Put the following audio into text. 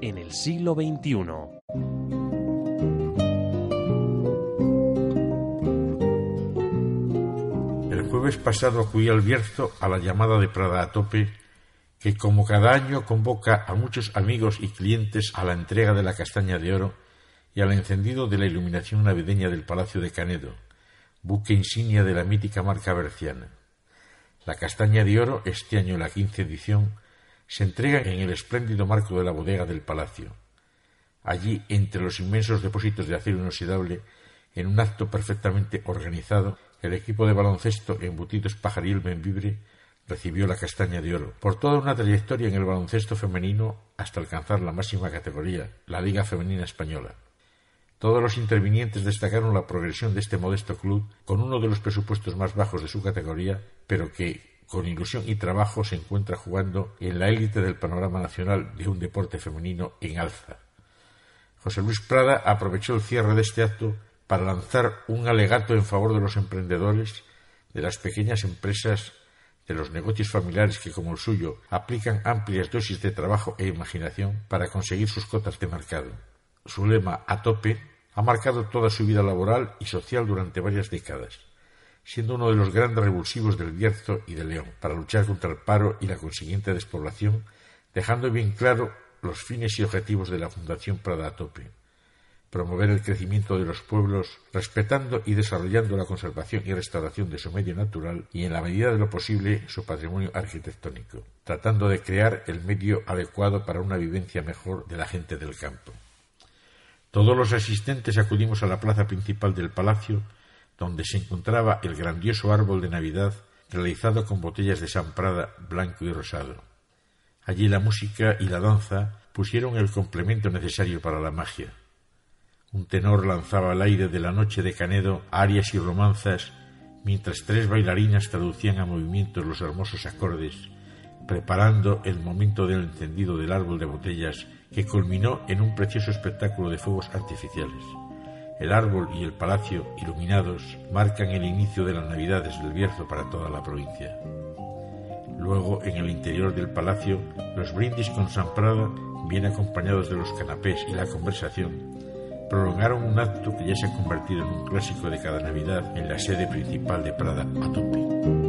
en el siglo XXI. El jueves pasado acudí al Bierzo a la llamada de Prada a tope, que como cada año convoca a muchos amigos y clientes a la entrega de la castaña de oro y al encendido de la iluminación navideña del Palacio de Canedo, buque insignia de la mítica marca berciana. La castaña de oro, este año la quince edición, se entrega en el espléndido marco de la bodega del palacio. Allí, entre los inmensos depósitos de acero inoxidable, en un acto perfectamente organizado, el equipo de baloncesto embutidos pajaril Benvibre recibió la castaña de oro por toda una trayectoria en el baloncesto femenino hasta alcanzar la máxima categoría, la Liga Femenina Española. Todos los intervinientes destacaron la progresión de este modesto club con uno de los presupuestos más bajos de su categoría, pero que con ilusión y trabajo se encuentra jugando en la élite del panorama nacional de un deporte femenino en alza. José Luis Prada aprovechó el cierre de este acto para lanzar un alegato en favor de los emprendedores, de las pequeñas empresas, de los negocios familiares que, como el suyo, aplican amplias dosis de trabajo e imaginación para conseguir sus cotas de mercado. Su lema a tope ha marcado toda su vida laboral y social durante varias décadas siendo uno de los grandes revulsivos del Bierzo y de León, para luchar contra el paro y la consiguiente despoblación, dejando bien claro los fines y objetivos de la Fundación Prada Tope. Promover el crecimiento de los pueblos, respetando y desarrollando la conservación y restauración de su medio natural y, en la medida de lo posible, su patrimonio arquitectónico, tratando de crear el medio adecuado para una vivencia mejor de la gente del campo. Todos los asistentes acudimos a la plaza principal del palacio donde se encontraba el grandioso árbol de Navidad realizado con botellas de San Prada blanco y rosado. Allí la música y la danza pusieron el complemento necesario para la magia. Un tenor lanzaba al aire de la noche de Canedo arias y romanzas, mientras tres bailarinas traducían a movimientos los hermosos acordes, preparando el momento del encendido del árbol de botellas que culminó en un precioso espectáculo de fuegos artificiales. El árbol y el palacio, iluminados, marcan el inicio de las Navidades del Bierzo para toda la provincia. Luego, en el interior del palacio, los brindis con San Prada, bien acompañados de los canapés y la conversación, prolongaron un acto que ya se ha convertido en un clásico de cada Navidad en la sede principal de Prada a tope.